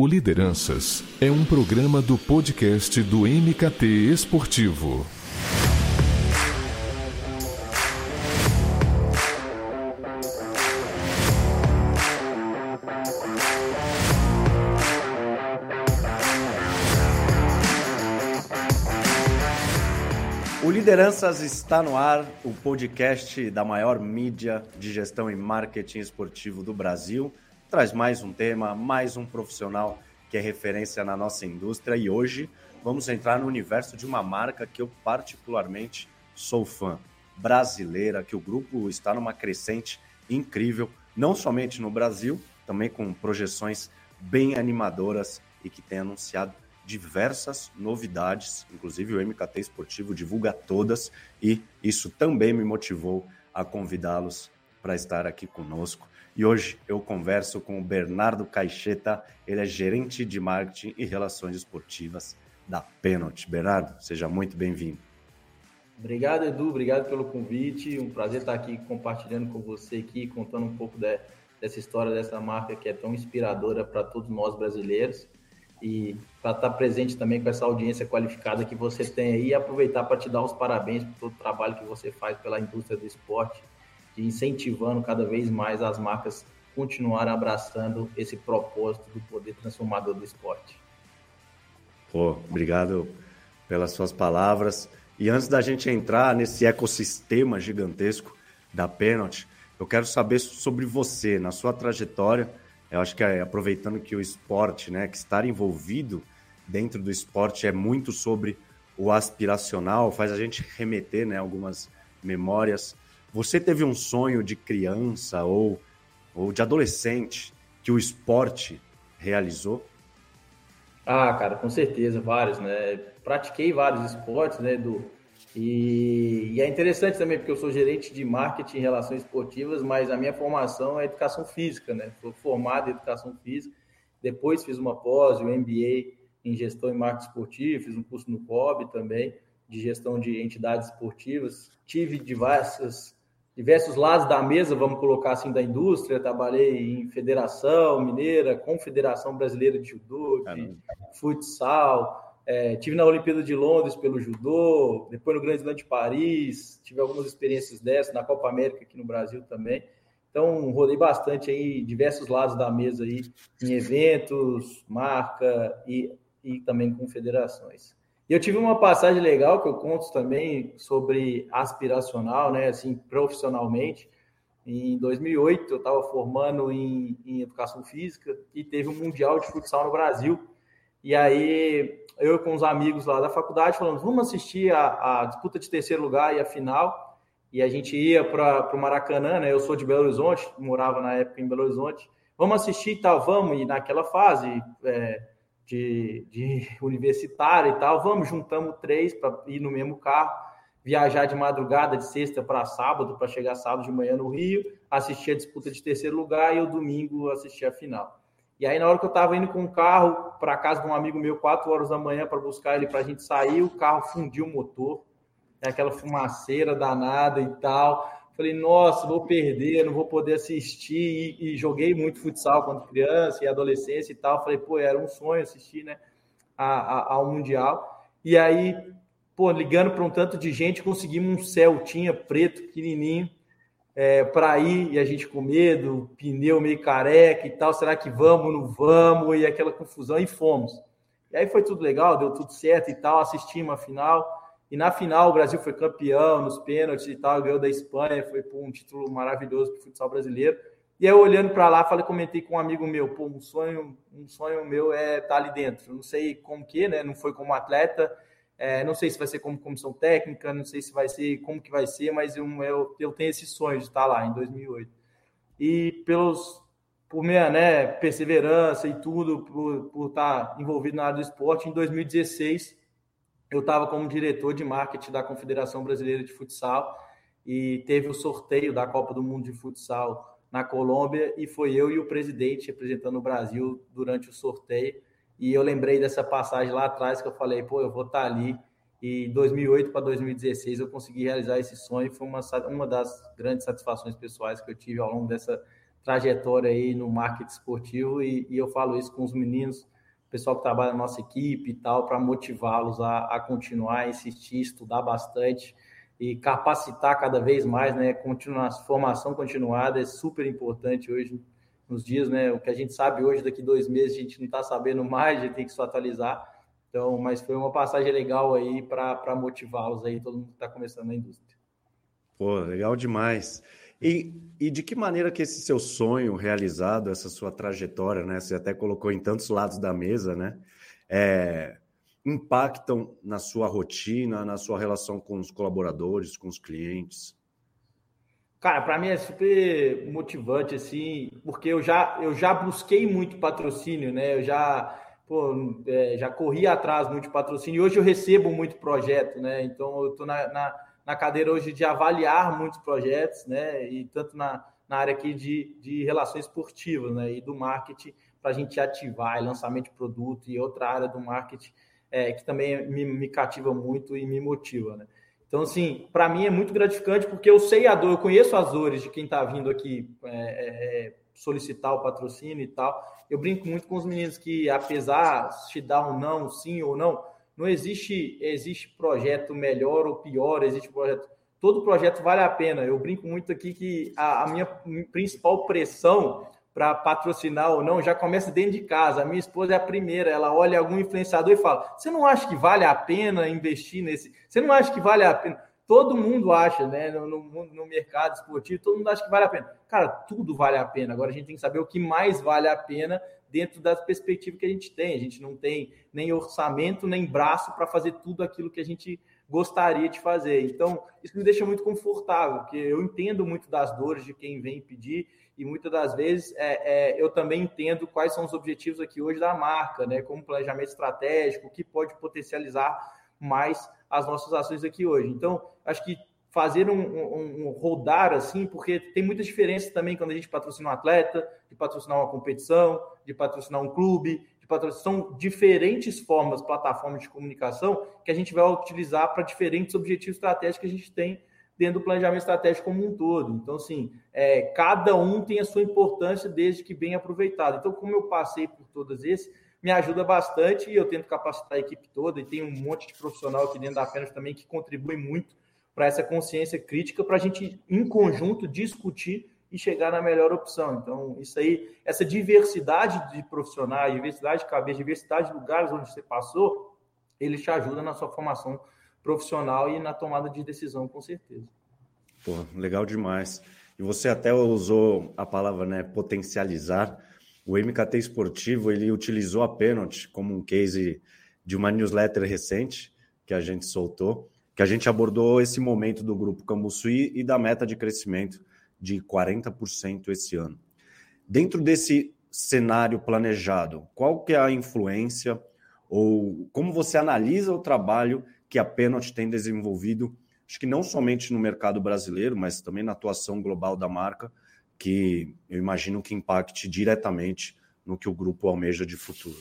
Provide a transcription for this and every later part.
O Lideranças é um programa do podcast do MKT Esportivo. O Lideranças está no ar, o podcast da maior mídia de gestão e marketing esportivo do Brasil traz mais um tema, mais um profissional que é referência na nossa indústria e hoje vamos entrar no universo de uma marca que eu particularmente sou fã, brasileira, que o grupo está numa crescente incrível, não somente no Brasil, também com projeções bem animadoras e que tem anunciado diversas novidades, inclusive o MKT Esportivo divulga todas e isso também me motivou a convidá-los para estar aqui conosco. E hoje eu converso com o Bernardo Caixeta, ele é gerente de marketing e relações esportivas da Penalty. Bernardo, seja muito bem-vindo. Obrigado, Edu, obrigado pelo convite. Um prazer estar aqui compartilhando com você aqui, contando um pouco de, dessa história dessa marca que é tão inspiradora para todos nós brasileiros e para estar presente também com essa audiência qualificada que você tem aí e aproveitar para te dar os parabéns por todo o trabalho que você faz pela indústria do esporte e incentivando cada vez mais as marcas continuar abraçando esse propósito do poder transformador do esporte. Pô, obrigado pelas suas palavras. E antes da gente entrar nesse ecossistema gigantesco da Penalty, eu quero saber sobre você, na sua trajetória. Eu acho que é, aproveitando que o esporte, né, que estar envolvido dentro do esporte é muito sobre o aspiracional, faz a gente remeter, né, algumas memórias você teve um sonho de criança ou, ou de adolescente que o esporte realizou? Ah, cara, com certeza, vários, né? Pratiquei vários esportes, né, Edu? E, e, é interessante também, porque eu sou gerente de marketing e relações esportivas, mas a minha formação é educação física, né? Sou formado em educação física, depois fiz uma pós, um MBA em gestão e marketing esportivo, fiz um curso no COB também, de gestão de entidades esportivas. Tive diversas diversos lados da mesa, vamos colocar assim, da indústria. Trabalhei em Federação Mineira, Confederação Brasileira de Judô, de futsal. É, tive na Olimpíada de Londres pelo judô, depois no Grande Slam de Paris, tive algumas experiências dessas, na Copa América aqui no Brasil também. Então, rodei bastante aí, diversos lados da mesa aí, em eventos, marca e, e também com federações. E eu tive uma passagem legal que eu conto também sobre aspiracional, né, assim, profissionalmente. Em 2008, eu estava formando em, em, educação física e teve um mundial de futsal no Brasil. E aí, eu com os amigos lá da faculdade falando, vamos assistir a, a disputa de terceiro lugar e a final. E a gente ia para o Maracanã, né? Eu sou de Belo Horizonte, morava na época em Belo Horizonte. Vamos assistir e tal, vamos. E naquela fase, é, de, de universitário e tal, vamos, juntamos três para ir no mesmo carro, viajar de madrugada, de sexta para sábado, para chegar sábado de manhã no Rio, assistir a disputa de terceiro lugar e o domingo assistir a final. E aí, na hora que eu estava indo com o carro para casa de um amigo meu, quatro horas da manhã, para buscar ele para a gente sair, o carro fundiu o motor, é aquela fumaceira danada e tal. Falei, nossa, vou perder, não vou poder assistir. E, e, joguei muito futsal quando criança e adolescência e tal. Falei, pô, era um sonho assistir, né, a, a, ao Mundial. E aí, pô, ligando para um tanto de gente, conseguimos um Celtinha preto, pequenininho, é, para ir. E a gente com medo, pneu meio careca e tal. Será que vamos, não vamos? E aquela confusão, e fomos. E aí foi tudo legal, deu tudo certo e tal. Assistimos a final. E na final o Brasil foi campeão nos pênaltis e tal, ganhou da Espanha, foi um título maravilhoso para o futsal brasileiro. E eu olhando para lá, falei, comentei com um amigo meu, pô, um sonho, um sonho meu é estar tá ali dentro. não sei como que, né? Não foi como atleta, é, não sei se vai ser como comissão técnica, não sei se vai ser como que vai ser, mas eu, eu, eu tenho esse sonho de estar lá em 2008. E pelos por minha né, perseverança e tudo, por, por estar envolvido na área do esporte, em 2016 eu estava como diretor de marketing da Confederação Brasileira de Futsal e teve o sorteio da Copa do Mundo de Futsal na Colômbia e foi eu e o presidente representando o Brasil durante o sorteio. E eu lembrei dessa passagem lá atrás que eu falei, pô, eu vou estar tá ali. E 2008 para 2016 eu consegui realizar esse sonho. Foi uma, uma das grandes satisfações pessoais que eu tive ao longo dessa, trajetória aí no marketing esportivo e, e eu falo isso com os meninos, o pessoal que trabalha na nossa equipe e tal, para motivá-los a, a continuar, insistir, estudar bastante e capacitar cada vez mais, né? Continuar, formação continuada é super importante hoje nos dias, né? O que a gente sabe hoje, daqui dois meses, a gente não está sabendo mais, a gente tem que se atualizar. Então, mas foi uma passagem legal aí para motivá-los aí, todo mundo que está começando na indústria. Pô, legal demais. E, e de que maneira que esse seu sonho realizado, essa sua trajetória, né? Você até colocou em tantos lados da mesa, né? É, impactam na sua rotina, na sua relação com os colaboradores, com os clientes? Cara, para mim é super motivante, assim, porque eu já, eu já busquei muito patrocínio, né? Eu já, pô, é, já corri atrás muito de patrocínio e hoje eu recebo muito projeto, né? Então eu estou na, na, na, cadeira hoje de avaliar muitos projetos, né? E tanto na, na área aqui de, de relações esportivas, né? E do marketing para a gente ativar, lançamento de produto e outra área do marketing é, que também me, me cativa muito e me motiva, né? Então, assim, para mim é muito gratificante porque eu sei a dor, eu conheço as dores de quem está vindo aqui é, é, é, solicitar o patrocínio e tal. Eu brinco muito com os meninos que, apesar de dar um não, sim ou não, não existe, existe projeto melhor ou pior, existe projeto. Todo projeto vale a pena. Eu brinco muito aqui que a, a minha principal pressão para patrocinar ou não, já começa dentro de casa. A minha esposa é a primeira, ela olha algum influenciador e fala: Você não acha que vale a pena investir nesse? Você não acha que vale a pena? Todo mundo acha, né? No, no, no, mercado esportivo, todo mundo acha que vale a pena. Cara, tudo vale a pena. Agora a gente tem que saber o que mais vale a pena dentro das perspectivas que a gente tem. A gente não tem nem orçamento, nem braço para fazer tudo aquilo que a gente gostaria de fazer. Então, isso me deixa muito confortável, porque eu entendo muito das dores de quem vem pedir e muitas das vezes é, é, eu também entendo quais são os objetivos aqui hoje da marca, né? Como planejamento estratégico, o que pode potencializar mais as nossas ações aqui hoje. Então, acho que fazer um, um, um, rodar assim, porque tem muita diferença também quando a gente patrocina um atleta, de patrocinar uma competição, de patrocinar um clube, de patrocinar são diferentes formas, plataformas de comunicação que a gente vai utilizar para diferentes objetivos estratégicos que a gente tem dentro do planejamento estratégico como um todo. Então, assim, é, cada um tem a sua importância desde que bem aproveitado. Então, como eu passei por todas esses, me ajuda bastante e eu tento capacitar a equipe toda e tem um monte de profissional aqui dentro da Fênix também que contribui muito para essa consciência crítica para a gente, em conjunto, discutir e chegar na melhor opção. Então, isso aí, essa diversidade de profissionais, diversidade de cabeça, diversidade de lugares onde você passou, ele te ajuda na sua formação profissional e na tomada de decisão, com certeza. Pô, legal demais. E você até usou a palavra né, potencializar. O MKT Esportivo ele utilizou a pênalti como um case de uma newsletter recente que a gente soltou, que a gente abordou esse momento do grupo Cambuçuí e da meta de crescimento de 40% esse ano. Dentro desse cenário planejado, qual que é a influência ou como você analisa o trabalho que a Penalty tem desenvolvido, acho que não somente no mercado brasileiro, mas também na atuação global da marca, que eu imagino que impacte diretamente no que o grupo almeja de futuro.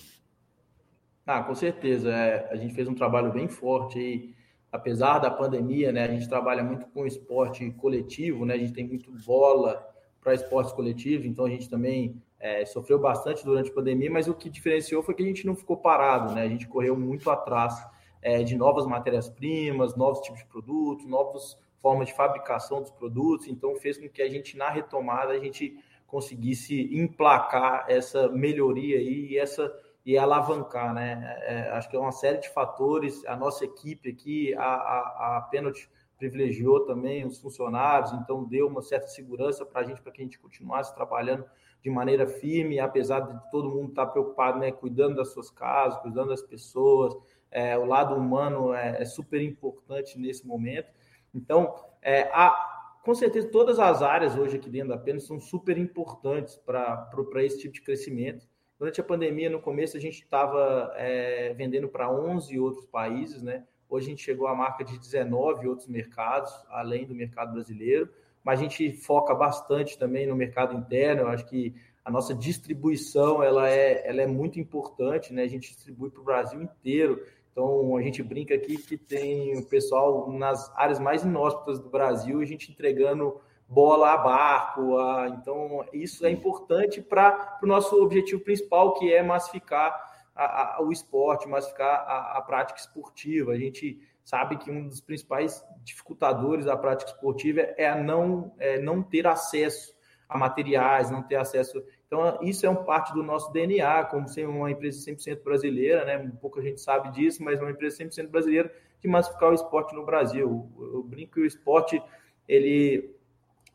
Ah, com certeza. É, a gente fez um trabalho bem forte aí, apesar da pandemia, né? A gente trabalha muito com esporte coletivo, né? A gente tem muito bola para esportes coletivos, então a gente também é, sofreu bastante durante a pandemia, mas o que diferenciou foi que a gente não ficou parado, né? A gente correu muito atrás é, de novas matérias-primas, novos tipos de produtos, novas formas de fabricação dos produtos. Então, fez com que a gente, na retomada, a gente conseguisse emplacar essa melhoria aí e essa e alavancar, né? É, é, acho que é uma série de fatores. A nossa equipe aqui, a, a, a Penalty privilegiou também os funcionários, então deu uma certa segurança para a gente, para que a gente continuasse trabalhando de maneira firme, apesar de todo mundo estar preocupado, né, cuidando das suas casas, cuidando das pessoas, é, o lado humano é, é, super importante nesse momento. Então, é, a, com certeza, todas as áreas hoje aqui dentro da Pena são super importantes para esse tipo de crescimento. Durante a pandemia, no começo, a gente estava é, vendendo para 11 outros países, né? Hoje a gente chegou à marca de 19 outros mercados, além do mercado brasileiro, mas a gente foca bastante também no mercado interno. Eu acho que a nossa distribuição ela é, ela é muito importante, né? A gente distribui para o Brasil inteiro. Então, a gente brinca aqui que tem o pessoal nas áreas mais inóspitas do Brasil, a gente entregando bola a barco. A... Então, isso é importante para o nosso objetivo principal, que é massificar a, a, o esporte, massificar a, a prática esportiva. A gente sabe que um dos principais dificultadores da prática esportiva é a não, é não ter acesso a materiais, não ter acesso. Então, isso é um parte do nosso DNA, como ser uma empresa 100% brasileira, né? Um pouco a gente sabe disso, mas uma empresa 100% brasileira de massificar o esporte no Brasil. Eu brinco que o esporte ele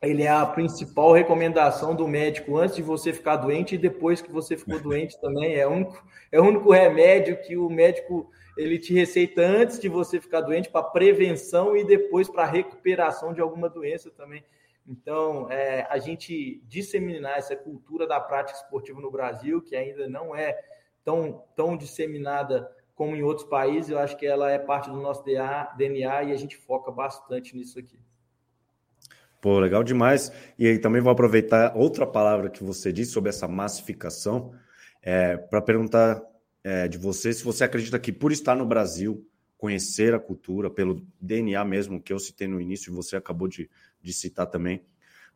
ele é a principal recomendação do médico antes de você ficar doente e depois que você ficou doente também. É o único, é o único remédio que o médico ele te receita antes de você ficar doente para prevenção e depois para recuperação de alguma doença também. Então, é, a gente disseminar essa cultura da prática esportiva no Brasil, que ainda não é tão, tão disseminada como em outros países, eu acho que ela é parte do nosso DNA e a gente foca bastante nisso aqui. Pô, legal demais. E aí também vou aproveitar outra palavra que você disse sobre essa massificação, é, para perguntar é, de você se você acredita que por estar no Brasil, conhecer a cultura, pelo DNA mesmo que eu citei no início e você acabou de, de citar também,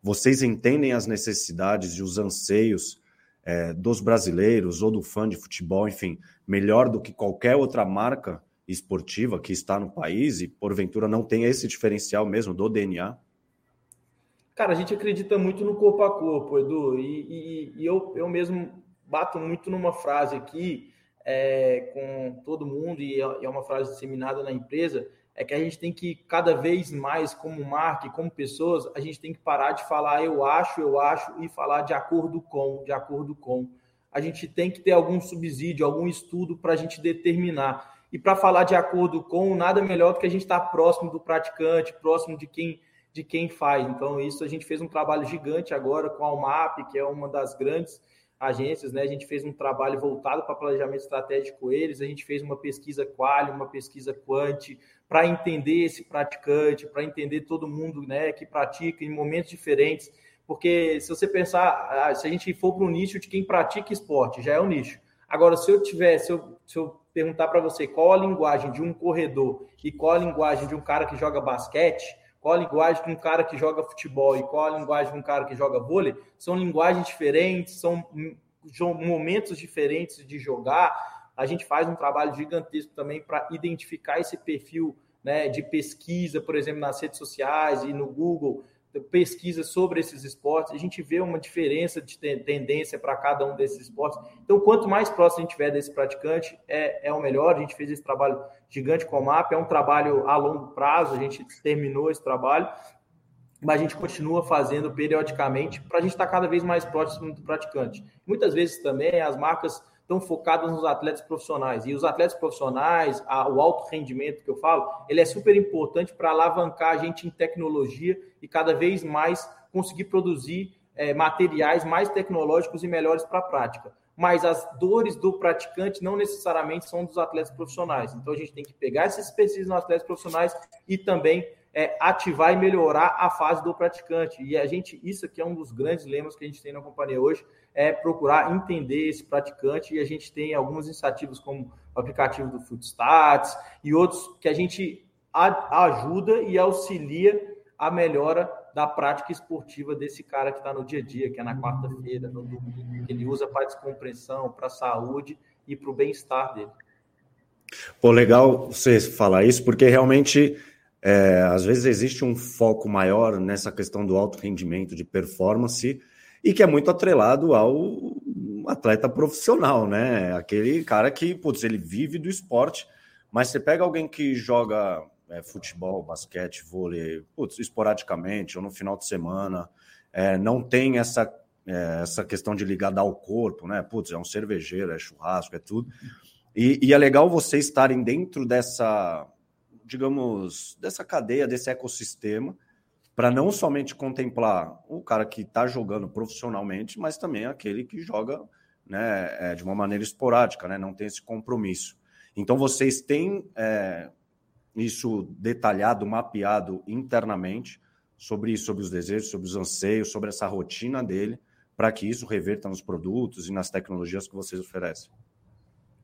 vocês entendem as necessidades e os anseios é, dos brasileiros ou do fã de futebol, enfim, melhor do que qualquer outra marca esportiva que está no país e porventura não tem esse diferencial mesmo do DNA? Cara, a gente acredita muito no corpo a corpo, Edu, e, e, e eu, eu mesmo bato muito numa frase aqui é, com todo mundo, e é, é uma frase disseminada na empresa, é que a gente tem que, cada vez mais, como marca e como pessoas, a gente tem que parar de falar eu acho, eu acho, e falar de acordo com, de acordo com. A gente tem que ter algum subsídio, algum estudo para a gente determinar. E para falar de acordo com, nada melhor do que a gente estar tá próximo do praticante, próximo de quem de quem faz. Então, isso a gente fez um trabalho gigante agora com a Almap, que é uma das grandes agências, né? A gente fez um trabalho voltado para planejamento estratégico com eles, a gente fez uma pesquisa quali, uma pesquisa quant, para entender esse praticante, para entender todo mundo né, que pratica em momentos diferentes. Porque se você pensar, se a gente for para o nicho de quem pratica esporte, já é um nicho. Agora, se eu tiver, se eu, se eu perguntar para você qual a linguagem de um corredor e qual a linguagem de um cara que joga basquete, qual a linguagem de um cara que joga futebol e qual a linguagem de um cara que joga vôlei, são linguagens diferentes, são momentos diferentes de jogar. A gente faz um trabalho gigantesco também para identificar esse perfil né, de pesquisa, por exemplo, nas redes sociais e no Google, pesquisa sobre esses esportes, a gente vê uma diferença de tendência para cada um desses esportes. Então, quanto mais próximo a gente tiver desse praticante, é, é o melhor. A gente fez esse trabalho gigante com o MAP, é um trabalho a longo prazo, a gente terminou esse trabalho, mas a gente continua fazendo periodicamente para a gente estar cada vez mais próximo do praticante. Muitas vezes também as marcas estão focadas nos atletas profissionais. E os atletas profissionais, a, o alto rendimento que eu falo, ele é super importante para alavancar a gente em tecnologia e cada vez mais conseguir produzir é, materiais mais tecnológicos e melhores para a prática. Mas as dores do praticante não necessariamente são dos atletas profissionais. Então a gente tem que pegar esses pesquisas nos atletas profissionais e também é, ativar e melhorar a fase do praticante. E a gente, isso aqui é um dos grandes lemas que a gente tem na companhia hoje, é procurar entender esse praticante. E a gente tem algumas iniciativas como o aplicativo do Footstats e outros que a gente ajuda e auxilia a melhora da prática esportiva desse cara que está no dia a dia, que é na quarta-feira, no domingo, que ele usa para descompressão, para a saúde e para o bem-estar dele. Pô, legal você falar isso, porque realmente é, às vezes existe um foco maior nessa questão do alto rendimento, de performance, e que é muito atrelado ao atleta profissional, né? Aquele cara que, putz, ele vive do esporte, mas você pega alguém que joga é, futebol, basquete, vôlei, putz, esporadicamente ou no final de semana, é, não tem essa, é, essa questão de ligada ao corpo, né? Putz, é um cervejeiro, é churrasco, é tudo. E, e é legal vocês estarem dentro dessa digamos, dessa cadeia, desse ecossistema, para não somente contemplar o cara que está jogando profissionalmente, mas também aquele que joga né, é, de uma maneira esporádica, né, não tem esse compromisso. Então, vocês têm é, isso detalhado, mapeado internamente sobre sobre os desejos, sobre os anseios, sobre essa rotina dele, para que isso reverta nos produtos e nas tecnologias que vocês oferecem.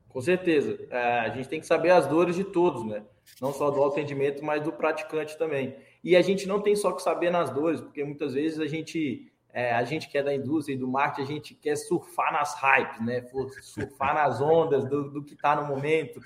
Com certeza. É, a gente tem que saber as dores de todos, né? não só do atendimento, mas do praticante também. E a gente não tem só que saber nas dores, porque muitas vezes a gente, é, a gente que é da indústria e do marketing, a gente quer surfar nas hypes, né? Surfar nas ondas do, do que está no momento.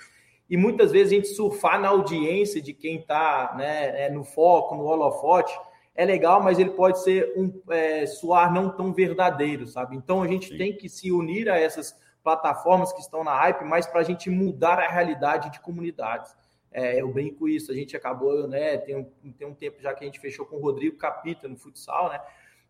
E muitas vezes a gente surfar na audiência de quem está né, é, no foco, no holofote, é legal, mas ele pode ser um é, suar não tão verdadeiro, sabe? Então a gente Sim. tem que se unir a essas plataformas que estão na hype, mas para a gente mudar a realidade de comunidades. É, eu brinco isso, a gente acabou, né? Tem um, tem um tempo já que a gente fechou com o Rodrigo Capita no futsal, né?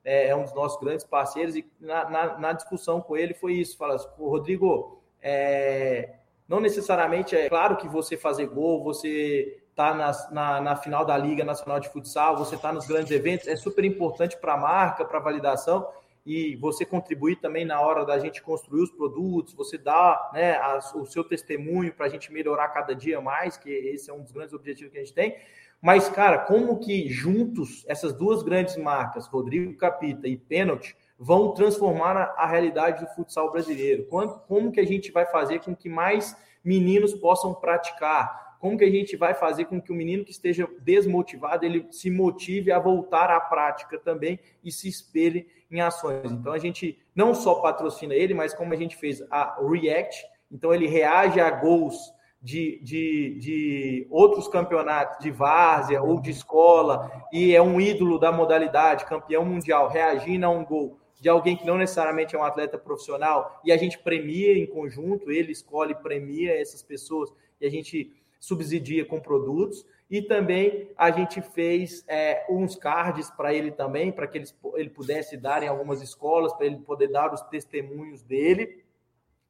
É, é um dos nossos grandes parceiros, e na, na, na discussão com ele foi isso: fala assim, Rodrigo, é, não necessariamente é claro que você fazer gol, você tá na, na, na, final da Liga Nacional de Futsal, você está nos grandes eventos, é super importante para a marca, para a validação, e você contribuir também na hora da gente construir os produtos, você dá né, o seu testemunho para a gente melhorar cada dia mais, que esse é um dos grandes objetivos que a gente tem. Mas, cara, como que juntos essas duas grandes marcas, Rodrigo Capita e Pênalti, vão transformar a, realidade do futsal brasileiro? Como, como que a gente vai fazer com que mais meninos possam praticar? como que a gente vai fazer com que o menino que esteja desmotivado ele se motive a voltar à prática também e se espelhe em ações. Então a gente não só patrocina ele, mas como a gente fez a React, então ele reage a gols de, de, de outros campeonatos de várzea ou de escola e é um ídolo da modalidade, campeão mundial, reagindo a um gol de alguém que não necessariamente é um atleta profissional e a gente premia em conjunto, ele escolhe, premia essas pessoas e a gente subsidia com produtos. E também a gente fez é, uns cards para ele também, para que ele, ele pudesse dar em algumas escolas, para ele poder dar os testemunhos dele.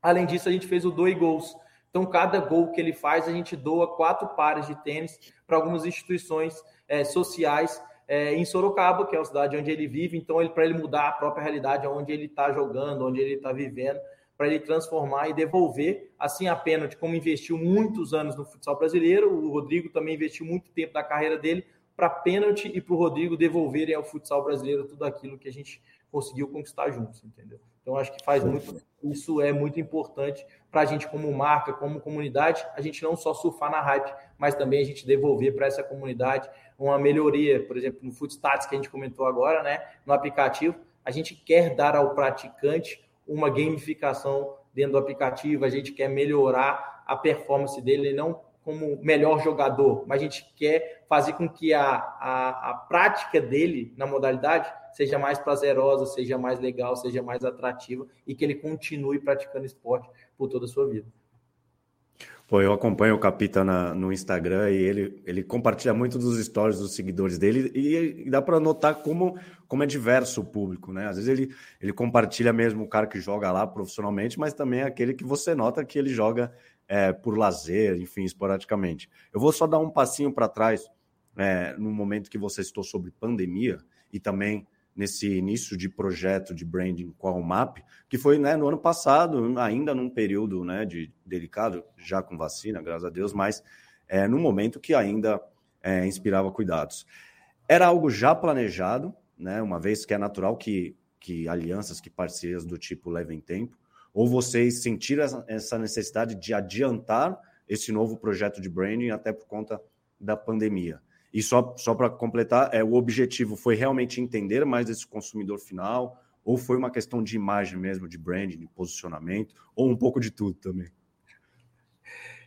Além disso, a gente fez o doe gols. Então, cada gol que ele faz, a gente doa quatro pares de tênis para algumas instituições é, sociais é, em Sorocaba, que é a cidade onde ele vive. Então, ele para ele mudar a própria realidade, onde ele está jogando, onde ele está vivendo, para ele transformar e devolver, assim a pênalti, como investiu muitos anos no futsal brasileiro, o Rodrigo também investiu muito tempo da carreira dele para pênalti e para o Rodrigo devolverem ao futsal brasileiro tudo aquilo que a gente conseguiu conquistar juntos, entendeu? Então acho que faz muito, isso é muito importante para a gente como marca, como comunidade, a gente não só surfar na hype, mas também a gente devolver para essa comunidade uma melhoria, por exemplo, no Footstats que a gente comentou agora, né, no aplicativo, a gente quer dar ao praticante uma gamificação dentro do aplicativo, a gente quer melhorar a performance dele, não como melhor jogador, mas a gente quer fazer com que a, a, a prática dele na modalidade seja mais prazerosa, seja mais legal, seja mais atrativa e que ele continue praticando esporte por toda a sua vida. Pô, eu acompanho o Capita na, no Instagram e ele, ele compartilha muito dos stories dos seguidores dele e, e dá para notar como, como é diverso o público, né? Às vezes ele, ele compartilha mesmo o cara que joga lá profissionalmente, mas também é aquele que você nota que ele joga é, por lazer, enfim, esporadicamente. Eu vou só dar um passinho para trás é, no momento que você citou sobre pandemia e também nesse início de projeto de branding com a UMAP, que foi né, no ano passado, ainda num período né, de delicado, já com vacina, graças a Deus, mas é, num momento que ainda é, inspirava cuidados. Era algo já planejado, né, uma vez que é natural que, que alianças, que parcerias do tipo levem tempo, ou vocês sentiram essa necessidade de adiantar esse novo projeto de branding até por conta da pandemia? E só, só para completar, é, o objetivo foi realmente entender mais esse consumidor final, ou foi uma questão de imagem mesmo, de branding, de posicionamento, ou um pouco de tudo também?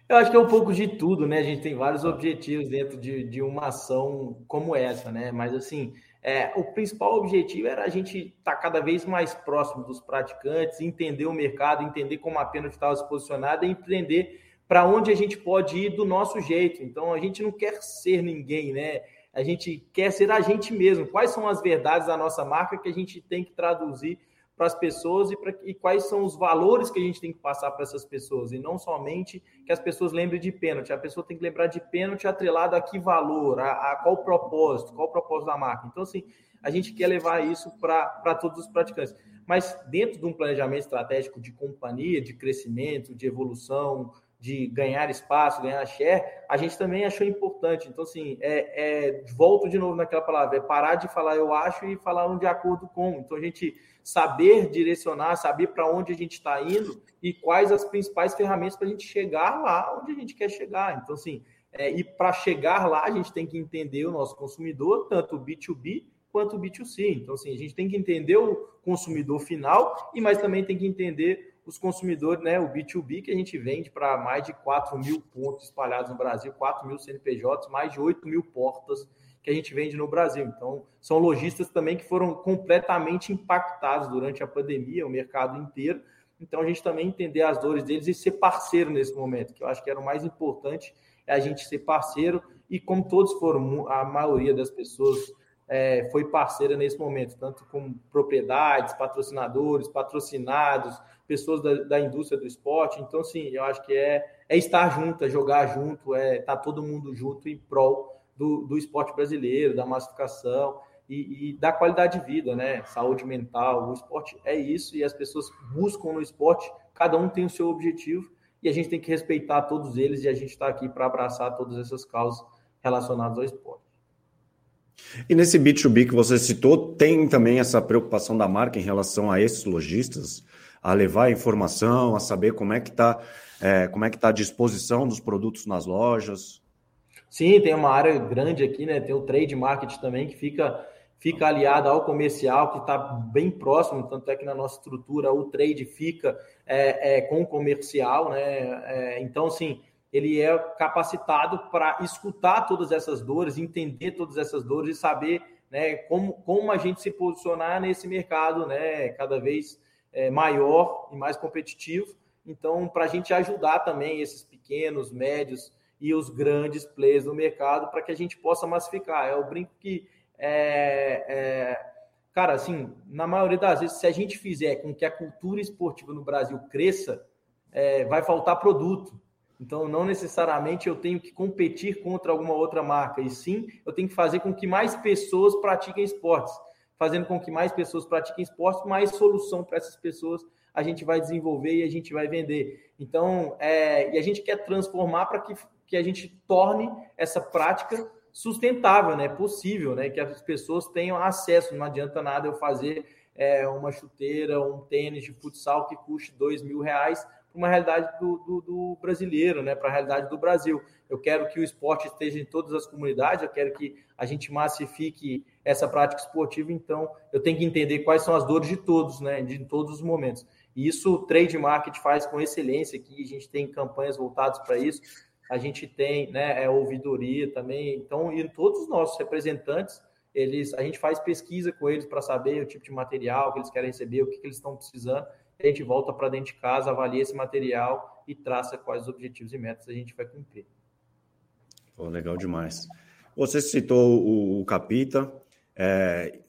Eu acho que é um pouco de tudo, né? A gente tem vários objetivos dentro de, de uma ação como essa, né? Mas assim, é, o principal objetivo era a gente estar tá cada vez mais próximo dos praticantes, entender o mercado, entender como a pena estava se posicionada e empreender para onde a gente pode ir do nosso jeito. Então a gente não quer ser ninguém, né? A gente quer ser a gente mesmo. Quais são as verdades da nossa marca que a gente tem que traduzir para as pessoas e, pra, e quais são os valores que a gente tem que passar para essas pessoas e não somente que as pessoas lembrem de pênalti. A pessoa tem que lembrar de pênalti atrelado a que valor, a, a qual propósito, qual o propósito da marca. Então, assim, a gente quer levar isso para todos os praticantes. Mas dentro de um planejamento estratégico de companhia, de crescimento, de evolução, de ganhar espaço, ganhar share, a gente também achou importante. Então, assim, é, é, volto de novo naquela palavra, é parar de falar eu acho e falar um de acordo com. Então, a gente saber direcionar, saber para onde a gente está indo e quais as principais ferramentas para a gente chegar lá onde a gente quer chegar. Então, assim, É, e para chegar lá, a gente tem que entender o nosso consumidor, tanto o B2B quanto o B2C. Então, assim, a gente tem que entender o consumidor final, e mas também tem que entender os consumidores, né, o B2B, que a gente vende para mais de 4 mil pontos espalhados no Brasil, 4 mil CNPJs, mais de 8 mil portas que a gente vende no Brasil. Então, são lojistas também que foram completamente impactados durante a pandemia, o mercado inteiro. Então, a gente também entender as dores deles e ser parceiro nesse momento, que eu acho que era o mais importante, é a gente ser parceiro. E como todos foram, a maioria das pessoas é, foi parceira nesse momento, tanto com propriedades, patrocinadores, patrocinados, pessoas da, da, indústria do esporte. Então, sim, eu acho que é, é estar junto, é jogar junto, é estar tá todo mundo junto em prol do, do esporte brasileiro, da massificação e, e, da qualidade de vida, né? Saúde mental, o esporte é isso e as pessoas buscam no esporte, cada um tem o seu objetivo e a gente tem que respeitar todos eles e a gente está aqui para abraçar todas essas causas relacionadas ao esporte. E nesse B2B que você citou, tem também essa preocupação da marca em relação a esses lojistas, a levar a informação, a saber como é que está é, como é que está a disposição dos produtos nas lojas. Sim, tem uma área grande aqui, né? Tem o trade market também que fica fica aliado ao comercial, que está bem próximo, tanto é que na nossa estrutura o trade fica é, é, com o comercial, né? É, então, assim, ele é capacitado para escutar todas essas dores, entender todas essas dores e saber né, como, como a gente se posicionar nesse mercado né, cada vez é, maior e mais competitivo. Então, para a gente ajudar também esses pequenos, médios e os grandes players do mercado para que a gente possa massificar. É o brinco que, é, é, cara, assim, na maioria das vezes, se a gente fizer com que a cultura esportiva no Brasil cresça, é, vai faltar produto. Então, não necessariamente eu tenho que competir contra alguma outra marca, e sim eu tenho que fazer com que mais pessoas pratiquem esportes. Fazendo com que mais pessoas pratiquem esportes, mais solução para essas pessoas a gente vai desenvolver e a gente vai vender. Então, é, e a gente quer transformar para que, que a gente torne essa prática sustentável, né? Possível, né? Que as pessoas tenham acesso. Não adianta nada eu fazer é, uma chuteira, um tênis de futsal que custe dois mil reais para uma realidade do, do, do brasileiro, né? para a realidade do Brasil. Eu quero que o esporte esteja em todas as comunidades, eu quero que a gente massifique essa prática esportiva, então eu tenho que entender quais são as dores de todos, né? de todos os momentos. E isso o trade market faz com excelência aqui, a gente tem campanhas voltadas para isso, a gente tem né, é, ouvidoria também, então, e todos os nossos representantes, eles, a gente faz pesquisa com eles para saber o tipo de material que eles querem receber, o que, que eles estão precisando, a gente volta para dentro de casa, avalia esse material e traça quais objetivos e metas a gente vai cumprir. Pô, legal demais. Você citou o, o Capita, é,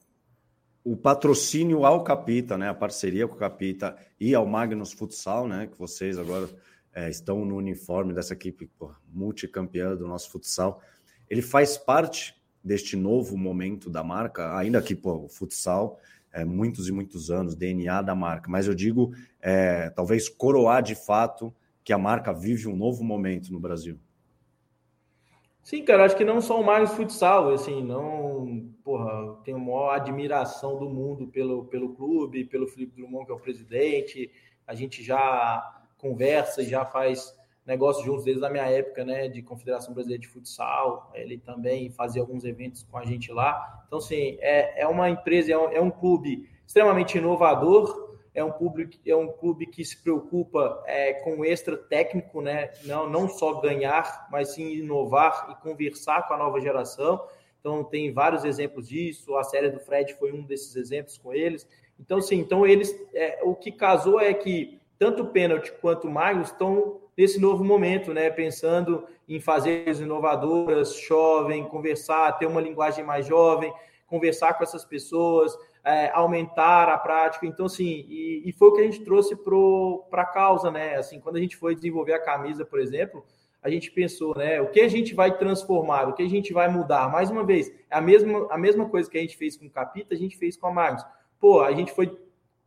o patrocínio ao Capita, né, a parceria com o Capita e ao Magnus Futsal, né, que vocês agora é, estão no uniforme dessa equipe pô, multicampeã do nosso futsal, ele faz parte deste novo momento da marca, ainda que pô, o futsal é, muitos e muitos anos, DNA da marca, mas eu digo, é, talvez coroar de fato que a marca vive um novo momento no Brasil. Sim, cara, acho que não só o mais futsal, assim, não, porra, tenho a maior admiração do mundo pelo, pelo clube, pelo Felipe Drummond, que é o presidente, a gente já conversa e já faz negócios juntos desde a minha época, né, de Confederação Brasileira de Futsal. Ele também fazia alguns eventos com a gente lá. Então, assim, é, é uma empresa, é um, é um clube extremamente inovador. É um clube, é um clube que se preocupa é, com o extra técnico, né? Não, não só ganhar, mas sim inovar e conversar com a nova geração. Então, tem vários exemplos disso. A série do Fred foi um desses exemplos com eles. Então, sim, então eles. É, o que casou é que tanto o pênalti quanto o Magnus estão nesse novo momento, né? Pensando em fazer as inovadoras, jovem, conversar, ter uma linguagem mais jovem, conversar com essas pessoas, é, aumentar a prática. Então, assim, e, e foi o que a gente trouxe para a causa, né? Assim, quando a gente foi desenvolver a camisa, por exemplo, a gente pensou, né? O que a gente vai transformar, o que a gente vai mudar? Mais uma vez, é a mesma, a mesma coisa que a gente fez com o Capita, a gente fez com a Magnus. Pô, a gente foi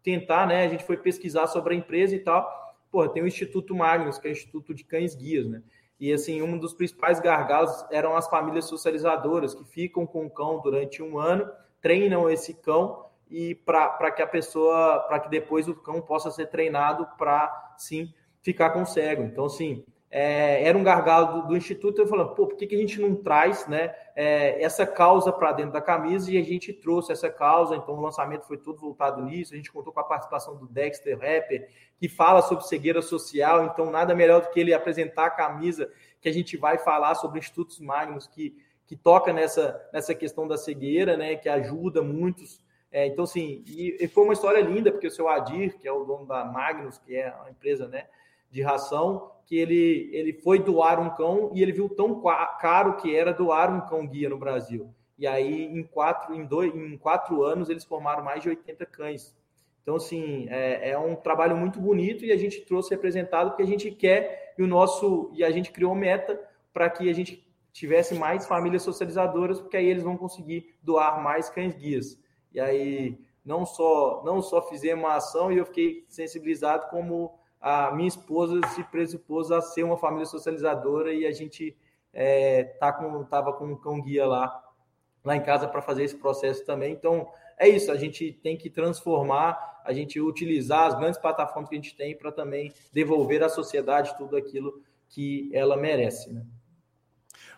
tentar, né? A gente foi pesquisar sobre a empresa e tal porra, tem o Instituto Magnus, que é o Instituto de Cães Guias, né? E assim, um dos principais gargalos eram as famílias socializadoras que ficam com o cão durante um ano, treinam esse cão e para que a pessoa, para que depois o cão possa ser treinado para sim ficar com cego. Então, assim, é, era um gargalo do, do, Instituto, eu falando, pô, por que, que a gente não traz né, é, essa causa para dentro da camisa? E a gente trouxe essa causa, então o lançamento foi todo voltado nisso, a gente contou com a participação do Dexter Rapper, que fala sobre cegueira social, então nada melhor do que ele apresentar a camisa que a gente vai falar sobre institutos Magnus, que, que toca nessa, nessa questão da cegueira, né, que ajuda muitos. É, então, assim, e, e foi uma história linda, porque o seu Adir, que é o dono da Magnus, que é a empresa, né, de ração, que ele, ele foi doar um cão e ele viu tão caro que era doar um cão guia no Brasil. E aí, em quatro, em dois, em quatro anos, eles formaram mais de 80 cães. Então, assim, é, é, um trabalho muito bonito e a gente trouxe representado porque a gente quer e o nosso e a gente criou meta para que a gente tivesse mais famílias socializadoras, porque aí eles vão conseguir doar mais cães guias. E aí não só não só fizemos uma ação e eu fiquei sensibilizado como a minha esposa se pressupôs a ser uma família socializadora e a gente é, tá com, tava com um cão guia lá, lá em casa para fazer esse processo também. Então, é isso, a gente tem que transformar, a gente utilizar as grandes plataformas que a gente tem para também devolver à sociedade tudo aquilo que ela merece. Né?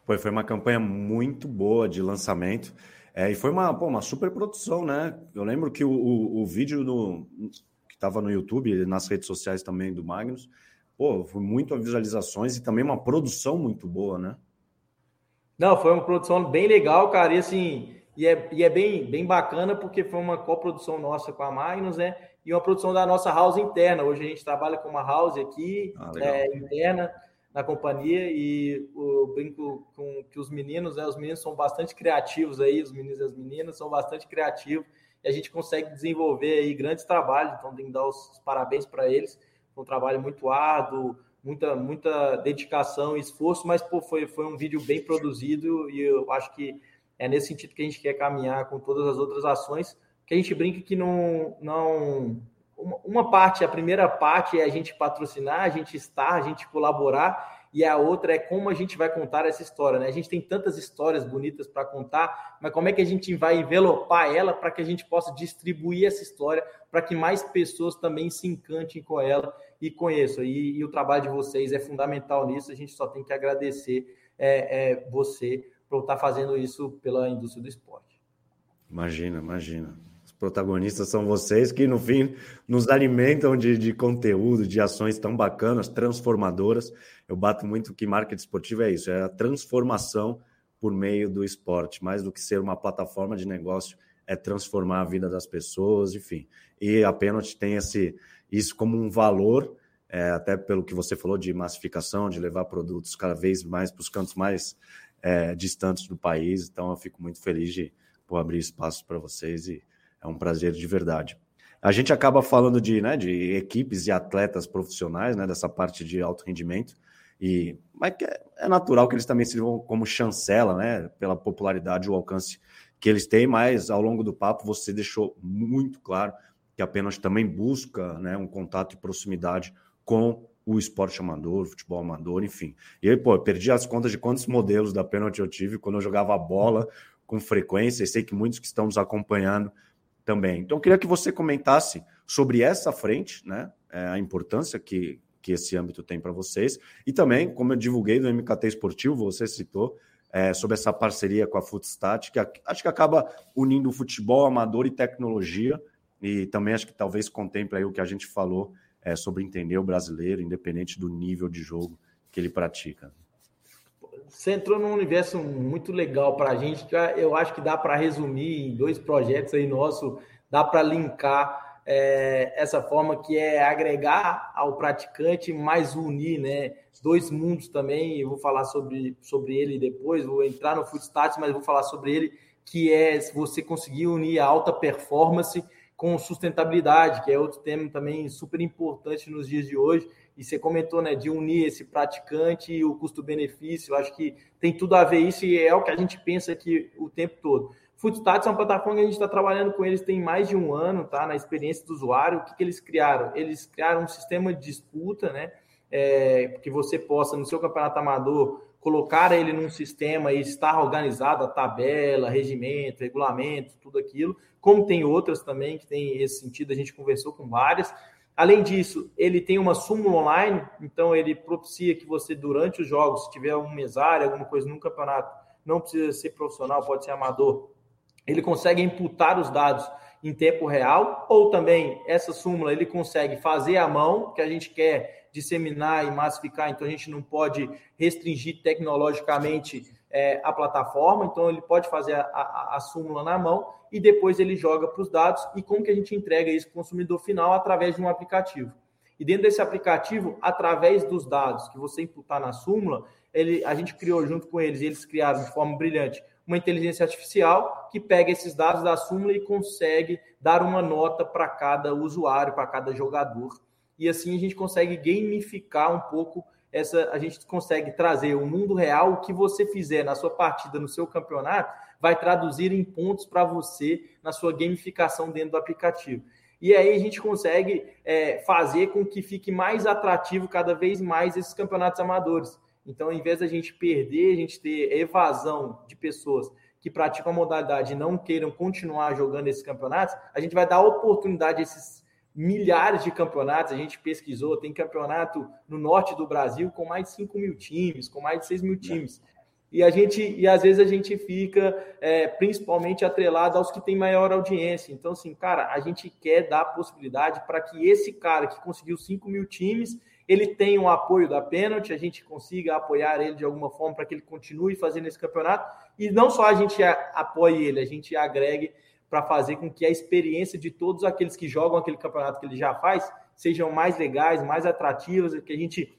Foi, foi uma campanha muito boa de lançamento. É, e foi uma, pô, uma super produção, né? Eu lembro que o, o, o vídeo no, estava no YouTube, nas redes sociais também do Magnus. Pô, foi muitas visualizações e também uma produção muito boa, né? Não, foi uma produção bem legal, cara. E assim, e é, e é bem, bem bacana porque foi uma coprodução nossa com a Magnus, né? E uma produção da nossa house interna. Hoje a gente trabalha com uma house aqui, ah, é, interna, na companhia, e eu brinco com que os meninos, né? Os meninos são bastante criativos aí, os meninos e as meninas são bastante criativos a gente consegue desenvolver aí grandes trabalhos, então tem que dar os parabéns para eles, foi um trabalho muito árduo, muita, muita dedicação e esforço, mas pô, foi, foi um vídeo bem produzido e eu acho que é nesse sentido que a gente quer caminhar com todas as outras ações, que a gente brinca que não, não uma parte, a primeira parte é a gente patrocinar, a gente estar, a gente colaborar, e a outra é como a gente vai contar essa história, né? A gente tem tantas histórias bonitas para contar, mas como é que a gente vai envelopar ela para que a gente possa distribuir essa história para que mais pessoas também se encantem com ela e conheçam. E, e, o trabalho de vocês é fundamental nisso, a gente só tem que agradecer é, é, você por estar fazendo isso pela indústria do esporte. Imagina, imagina protagonistas são vocês que, no fim, nos alimentam de, de conteúdo, de ações tão bacanas, transformadoras. Eu bato muito que marketing esportivo é isso, é a transformação por meio do esporte, mais do que ser uma plataforma de negócio, é transformar a vida das pessoas, enfim. E a Penalty tem esse, isso como um valor, é, até pelo que você falou de massificação, de levar produtos cada vez mais para os cantos mais é, distantes do país. Então, eu fico muito feliz de abrir espaço para vocês e é um prazer de verdade. A gente acaba falando de, né, de equipes e atletas profissionais, né, dessa parte de alto rendimento, e mas é, é natural que eles também sirvam como chancela, né, pela popularidade e o alcance que eles têm, mas ao longo do papo você deixou muito claro que apenas também busca né, um contato e proximidade com o esporte amador, o futebol amador, enfim. E aí, pô, eu perdi as contas de quantos modelos da pênalti eu tive quando eu jogava bola com frequência, e sei que muitos que estão nos acompanhando também. Então, eu queria que você comentasse sobre essa frente, né? É, a importância que, que esse âmbito tem para vocês. E também, como eu divulguei do MKT Esportivo, você citou, é, sobre essa parceria com a Footstat, que acho que acaba unindo futebol amador e tecnologia. E também acho que talvez contemple aí o que a gente falou é, sobre entender o brasileiro, independente do nível de jogo que ele pratica você entrou num universo muito legal para a gente, que eu acho que dá para resumir em dois projetos aí nosso, dá para linkar é, essa forma que é agregar ao praticante, mais unir, né? Dois mundos também, eu vou falar sobre, sobre ele depois, vou entrar no Footstats, mas vou falar sobre ele, que é você conseguir unir a alta performance com sustentabilidade, que é outro tema também super importante nos dias de hoje e você comentou, né, de unir esse praticante e o custo-benefício, acho que tem tudo a ver isso e é o que a gente pensa aqui o tempo todo. Footstats é uma plataforma que a gente está trabalhando com eles tem mais de um ano, tá? Na experiência do usuário, o que, que eles criaram? Eles criaram um sistema de disputa, né? É, que você possa, no seu campeonato amador, colocar ele num sistema e estar organizado a tabela, regimento, regulamento, tudo aquilo, como tem outras também que tem esse sentido, a gente conversou com várias, Além disso, ele tem uma súmula online, então ele propicia que você, durante os jogos, se tiver um mesário, alguma coisa no campeonato, não precisa ser profissional, pode ser amador, ele consegue imputar os dados em tempo real, ou também essa súmula ele consegue fazer à mão, que a gente quer disseminar e massificar, então a gente não pode restringir tecnologicamente é, a plataforma, então ele pode fazer a, a, a súmula na mão e depois ele joga para os dados e como que a gente entrega isso para o consumidor final através de um aplicativo. E dentro desse aplicativo, através dos dados que você imputar na súmula, ele, a gente criou junto com eles, eles criaram de forma brilhante uma inteligência artificial que pega esses dados da súmula e consegue dar uma nota para cada usuário, para cada jogador. E assim a gente consegue gamificar um pouco essa, a gente consegue trazer o mundo real, o que você fizer na sua partida, no seu campeonato, vai traduzir em pontos para você na sua gamificação dentro do aplicativo. E aí a gente consegue é, fazer com que fique mais atrativo cada vez mais esses campeonatos amadores. Então, em vez da gente perder, a gente ter evasão de pessoas que praticam a modalidade e não queiram continuar jogando esses campeonatos, a gente vai dar oportunidade a esses milhares de campeonatos. A gente pesquisou, tem campeonato no norte do Brasil com mais de 5 mil times, com mais de 6 mil times. E a gente, e às vezes a gente fica é, principalmente atrelado aos que têm maior audiência. Então, assim, cara, a gente quer dar possibilidade para que esse cara que conseguiu 5 mil times ele tem o apoio da pênalti, a gente consiga apoiar ele de alguma forma para que ele continue fazendo esse campeonato. E não só a gente apoie ele, a gente agregue para fazer com que a experiência de todos aqueles que jogam aquele campeonato que ele já faz sejam mais legais, mais atrativas, que a gente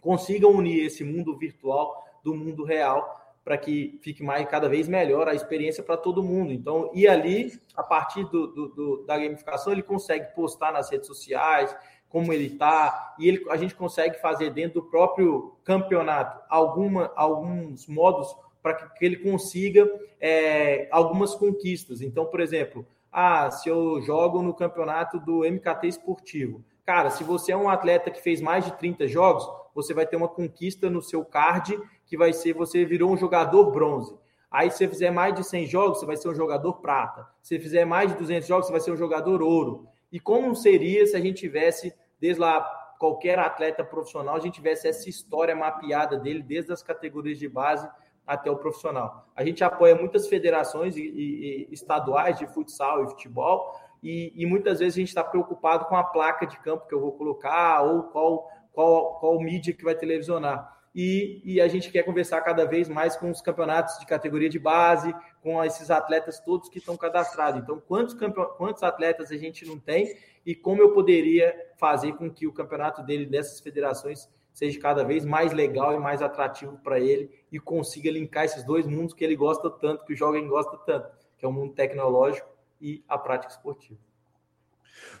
consiga unir esse mundo virtual do mundo real para que fique mais cada vez melhor a experiência para todo mundo. Então, e ali, a partir do, do, do, da gamificação, ele consegue postar nas redes sociais, como ele está, e ele, a gente consegue fazer dentro do próprio campeonato alguma, alguns modos para que, ele consiga é, algumas conquistas. Então, por exemplo, ah, se eu jogo no campeonato do MKT esportivo, cara, se você é um atleta que fez mais de 30 jogos, você vai ter uma conquista no seu card que vai ser você virou um jogador bronze. Aí, se você fizer mais de 100 jogos, você vai ser um jogador prata. Se você fizer mais de 200 jogos, você vai ser um jogador ouro. E como seria se a gente tivesse, desde lá, qualquer atleta profissional, a gente tivesse essa história mapeada dele, desde as categorias de base até o profissional. A gente apoia muitas federações e, e, e estaduais de futsal e futebol, e, e, muitas vezes a gente está preocupado com a placa de campo que eu vou colocar ou qual, qual, qual mídia que vai televisionar e, e, a gente quer conversar cada vez mais com os campeonatos de categoria de base, com esses atletas todos que estão cadastrados. Então, quantos, quantos atletas a gente não tem e como eu poderia fazer com que o campeonato dele dessas federações seja cada vez mais legal e mais atrativo para ele e consiga linkar esses dois mundos que ele gosta tanto, que o jovem gosta tanto, que é o mundo tecnológico e a prática esportiva.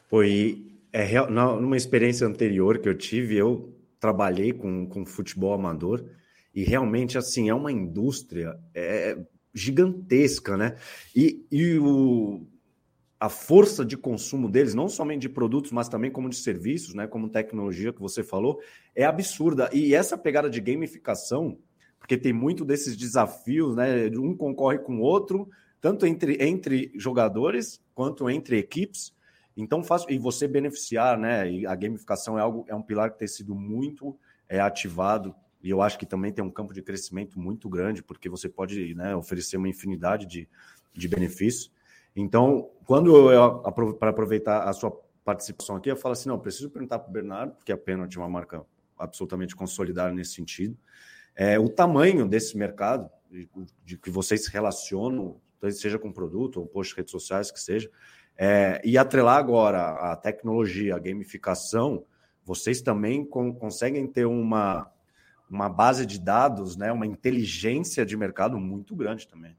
Foi é, numa experiência anterior que eu tive, eu trabalhei com, com futebol amador e realmente assim é uma indústria é, gigantesca, né? E, e o, a força de consumo deles, não somente de produtos, mas também como de serviços, né? Como tecnologia que você falou, é absurda. E essa pegada de gamificação, porque tem muito desses desafios, né? Um concorre com o outro, tanto entre, entre jogadores quanto entre equipes. Então, faz, e você beneficiar, né? E a gamificação é algo, é um pilar que tem sido muito é, ativado, e eu acho que também tem um campo de crescimento muito grande, porque você pode né, oferecer uma infinidade de, de benefícios. Então, quando eu, para aproveitar a sua participação aqui, eu falo assim: não, preciso perguntar para o Bernardo, porque a Pênalti é uma marca absolutamente consolidada nesse sentido. É, o tamanho desse mercado, de, que vocês se relacionam, seja com produto ou post redes sociais, que seja, é, e atrelar agora a tecnologia, a gamificação, vocês também com, conseguem ter uma, uma base de dados, né, uma inteligência de mercado muito grande também.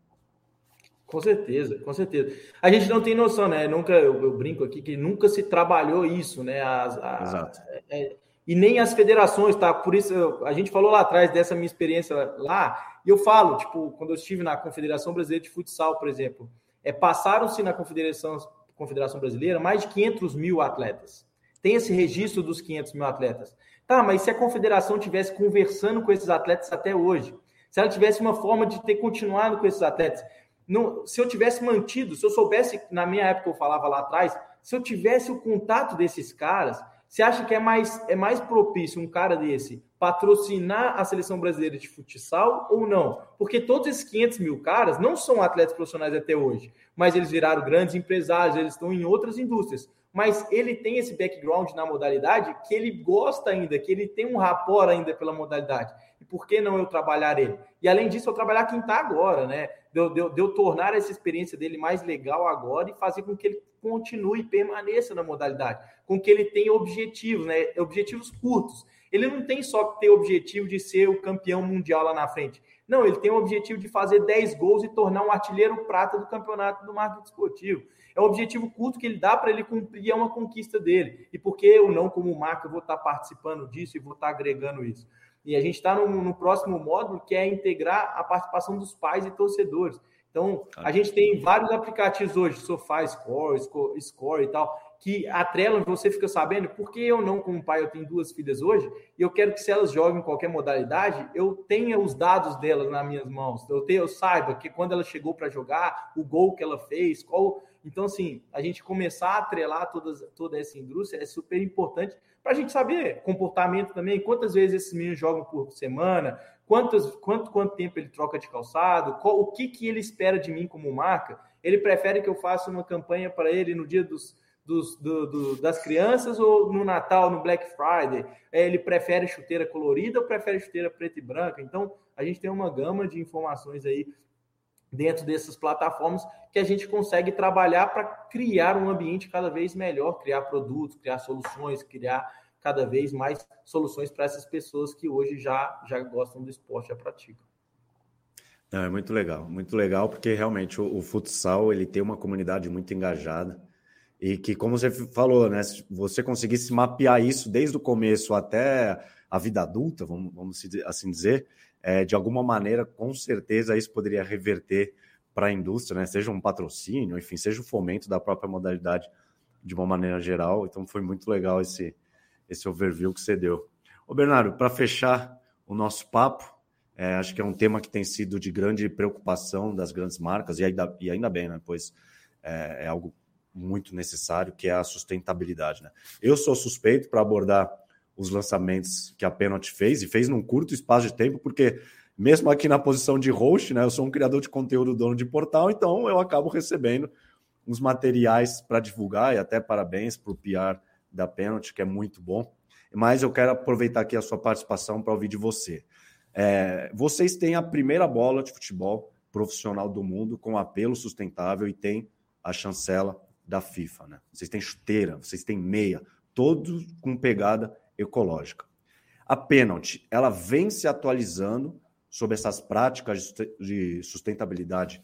Com certeza, com certeza. A gente não tem noção, né? Nunca, eu, eu brinco aqui que nunca se trabalhou isso, né? As, a, Exato. É, e nem as federações, tá? Por isso, eu, a gente falou lá atrás dessa minha experiência lá, e eu falo, tipo, quando eu estive na Confederação Brasileira de Futsal, por exemplo, é, passaram-se na Confederação Confederação Brasileira mais de 500 mil atletas. Tem esse registro dos 500 mil atletas. Tá, mas se a confederação tivesse conversando com esses atletas até hoje, se ela tivesse uma forma de ter continuado com esses atletas, não, se eu tivesse mantido, se eu soubesse, na minha época eu falava lá atrás, Se eu tivesse o contato desses caras, você acha que é mais, é mais propício um cara desse patrocinar a seleção brasileira de futsal ou não? Porque todos esses 500 mil caras não são atletas profissionais até hoje, mas eles viraram grandes empresários, eles estão em outras indústrias. Mas ele tem esse background na modalidade que ele gosta ainda, que ele tem um rapport ainda pela modalidade. E por que não eu trabalhar ele? E além disso, eu trabalhar quem está agora, né? De eu, de, de eu tornar essa experiência dele mais legal agora e fazer com que ele continue e permaneça na modalidade, com que ele tenha objetivos, né? Objetivos curtos. Ele não tem só que ter objetivo de ser o campeão mundial lá na frente. Não, ele tem o objetivo de fazer 10 gols e tornar um artilheiro prata do campeonato do marketing esportivo. É um objetivo curto que ele dá para ele cumprir, é uma conquista dele. E por que eu não, como marca, vou estar participando disso e vou estar agregando isso? E a gente está no, no, próximo módulo, que é integrar a participação dos pais e torcedores. Então, a gente tem vários aplicativos hoje, Sofá Score, Score e tal, que atrelam, você fica sabendo, porque eu não, como pai, eu tenho duas filhas hoje, e eu quero que se elas joguem em qualquer modalidade, eu tenha os dados delas nas minhas mãos. Eu, tenho, eu saiba que quando ela chegou para jogar, o gol que ela fez, qual. Então, assim, a gente começar a atrelar todas, toda essa indústria é super importante para a gente saber comportamento também, quantas vezes esses meninos jogam por semana, quantos, quanto, quanto tempo ele troca de calçado, qual, o que, que ele espera de mim como marca. Ele prefere que eu faça uma campanha para ele no dia dos, dos, do, do, das crianças ou no Natal, no Black Friday? É, ele prefere chuteira colorida ou prefere chuteira preta e branca? Então, a gente tem uma gama de informações aí dentro dessas plataformas que a gente consegue trabalhar para criar um ambiente cada vez melhor, criar produtos, criar soluções, criar cada vez mais soluções para essas pessoas que hoje já, já gostam do esporte, já praticam. Não, é muito legal, muito legal, porque realmente o, o, futsal ele tem uma comunidade muito engajada e que, como você falou, né, se você conseguisse mapear isso desde o começo até a vida adulta, vamos, vamos assim dizer, é, de alguma maneira, com certeza isso poderia reverter para a indústria, né? seja um patrocínio, enfim, seja o fomento da própria modalidade de uma maneira geral. Então foi muito legal esse, esse overview que você deu. Ô Bernardo, para fechar o nosso papo, é, acho que é um tema que tem sido de grande preocupação das grandes marcas, e ainda, e ainda bem, né? pois é, é algo muito necessário, que é a sustentabilidade. Né? Eu sou suspeito para abordar os lançamentos que a Penalty fez, e fez num curto espaço de tempo, porque mesmo aqui na posição de host, né, eu sou um criador de conteúdo, dono de portal, então eu acabo recebendo os materiais para divulgar, e até parabéns para o PR da Penalty, que é muito bom. Mas eu quero aproveitar aqui a sua participação para ouvir de você. É, vocês têm a primeira bola de futebol profissional do mundo com apelo sustentável e tem a chancela da FIFA. Né? Vocês têm chuteira, vocês têm meia, todos com pegada ecológica. A Penalty, ela vem se atualizando sobre essas práticas de sustentabilidade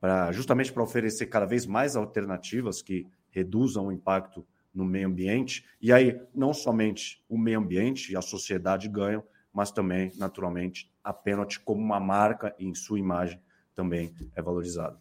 para justamente para oferecer cada vez mais alternativas que reduzam o impacto no meio ambiente. E aí, não somente o meio ambiente e a sociedade ganham, mas também, naturalmente, a Penalty como uma marca em sua imagem também é valorizada.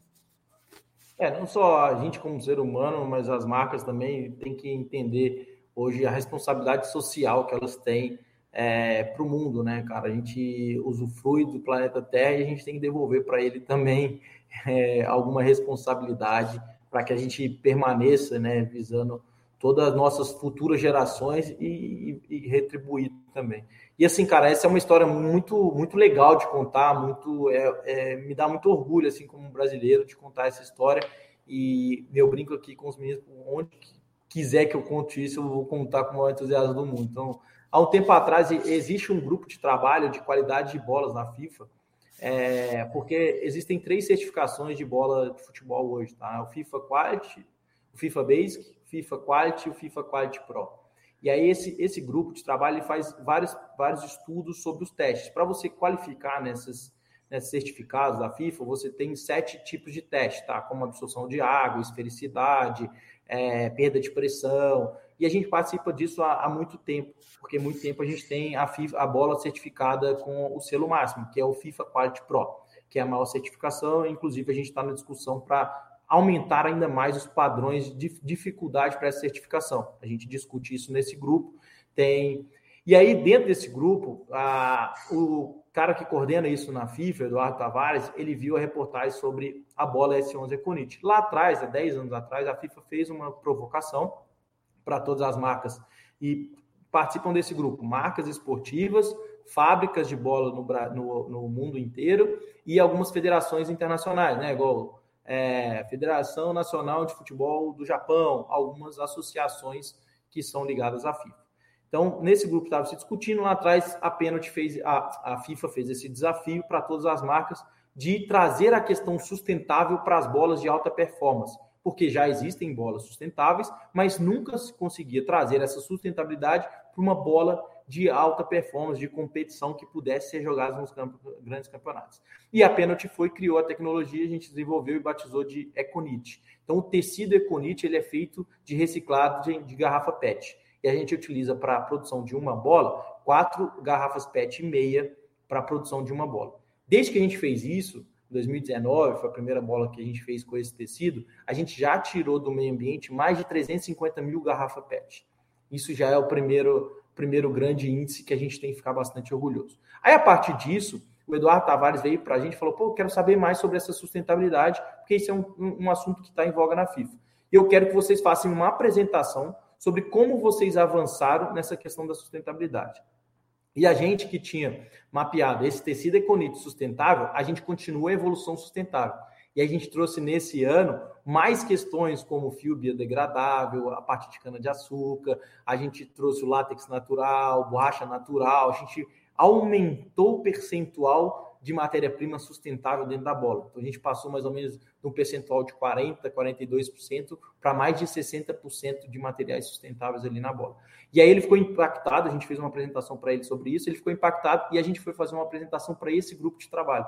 É, não só a gente como ser humano, mas as marcas também têm que entender hoje a responsabilidade social que elas têm é, para o mundo, né, cara? A gente usufrui do planeta Terra e a gente tem que devolver para ele também é, alguma responsabilidade para que a gente permaneça, né, visando todas as nossas futuras gerações e, e, e, retribuir também. E assim, cara, essa é uma história muito muito legal de contar, muito é, é, me dá muito orgulho assim como brasileiro de contar essa história e eu brinco aqui com os meninos onde quiser que eu conte isso, eu vou contar com o maior entusiasmo do mundo. Então, há um tempo atrás, existe um grupo de trabalho de qualidade de bolas na FIFA, é, porque existem três certificações de bola de futebol hoje, tá? O FIFA Quality, o FIFA Basic, o FIFA Quality e o FIFA Quality Pro. E aí esse, esse grupo de trabalho faz vários, vários estudos sobre os testes. Para você qualificar nessas, nesses certificados da FIFA, você tem sete tipos de teste, tá? Como absorção de água, esfericidade, é, perda de pressão. E a gente participa disso há, há, muito tempo, porque muito tempo a gente tem a, FIFA, a bola certificada com o selo máximo, que é o FIFA Quality Pro, que é a maior certificação. Inclusive, a gente está na discussão para aumentar ainda mais os padrões de dificuldade para essa certificação. A gente discute isso nesse grupo. Tem E aí, dentro desse grupo, a, o cara que coordena isso na FIFA, Eduardo Tavares, ele viu a reportagem sobre a bola S11 Econite. Lá atrás, há 10 anos atrás, a FIFA fez uma provocação para todas as marcas e participam desse grupo, marcas esportivas, fábricas de bola no, no, no mundo inteiro e algumas federações internacionais, né? Igual é, Federação Nacional de Futebol do Japão, algumas associações que são ligadas à FIFA. Então, nesse grupo estava se discutindo, lá atrás a Penalty fez, a, a FIFA fez esse desafio para todas as marcas de trazer a questão sustentável para as bolas de alta performance, porque já existem bolas sustentáveis, mas nunca se conseguia trazer essa sustentabilidade para uma bola de alta performance, de competição que pudesse ser jogada nos campos, grandes campeonatos. E a Penalty foi, criou a tecnologia, a gente desenvolveu e batizou de Econit. Então, o tecido Econit ele é feito de reciclado de, de garrafa PET e a gente utiliza para a produção de uma bola quatro garrafas PET e meia para a produção de uma bola. Desde que a gente fez isso, em 2019, foi a primeira bola que a gente fez com esse tecido, a gente já tirou do meio ambiente mais de 350 mil garrafas PET. Isso já é o primeiro, primeiro grande índice que a gente tem que ficar bastante orgulhoso. Aí, a partir disso, o Eduardo Tavares veio para a gente e falou: pô, quero saber mais sobre essa sustentabilidade, porque isso é um, um assunto que está em voga na FIFA. E eu quero que vocês façam uma apresentação sobre como vocês avançaram nessa questão da sustentabilidade. E a gente que tinha mapeado esse tecido econito sustentável, a gente continua a evolução sustentável. E a gente trouxe nesse ano mais questões como fio biodegradável, a parte de cana-de-açúcar, a gente trouxe o látex natural, borracha natural, a gente aumentou o percentual de matéria-prima sustentável dentro da bola. Então a gente passou mais ou menos de um percentual de 40%, 42% para mais de 60% de materiais sustentáveis ali na bola. E aí ele ficou impactado, a gente fez uma apresentação para ele sobre isso, ele ficou impactado e a gente foi fazer uma apresentação para esse grupo de trabalho.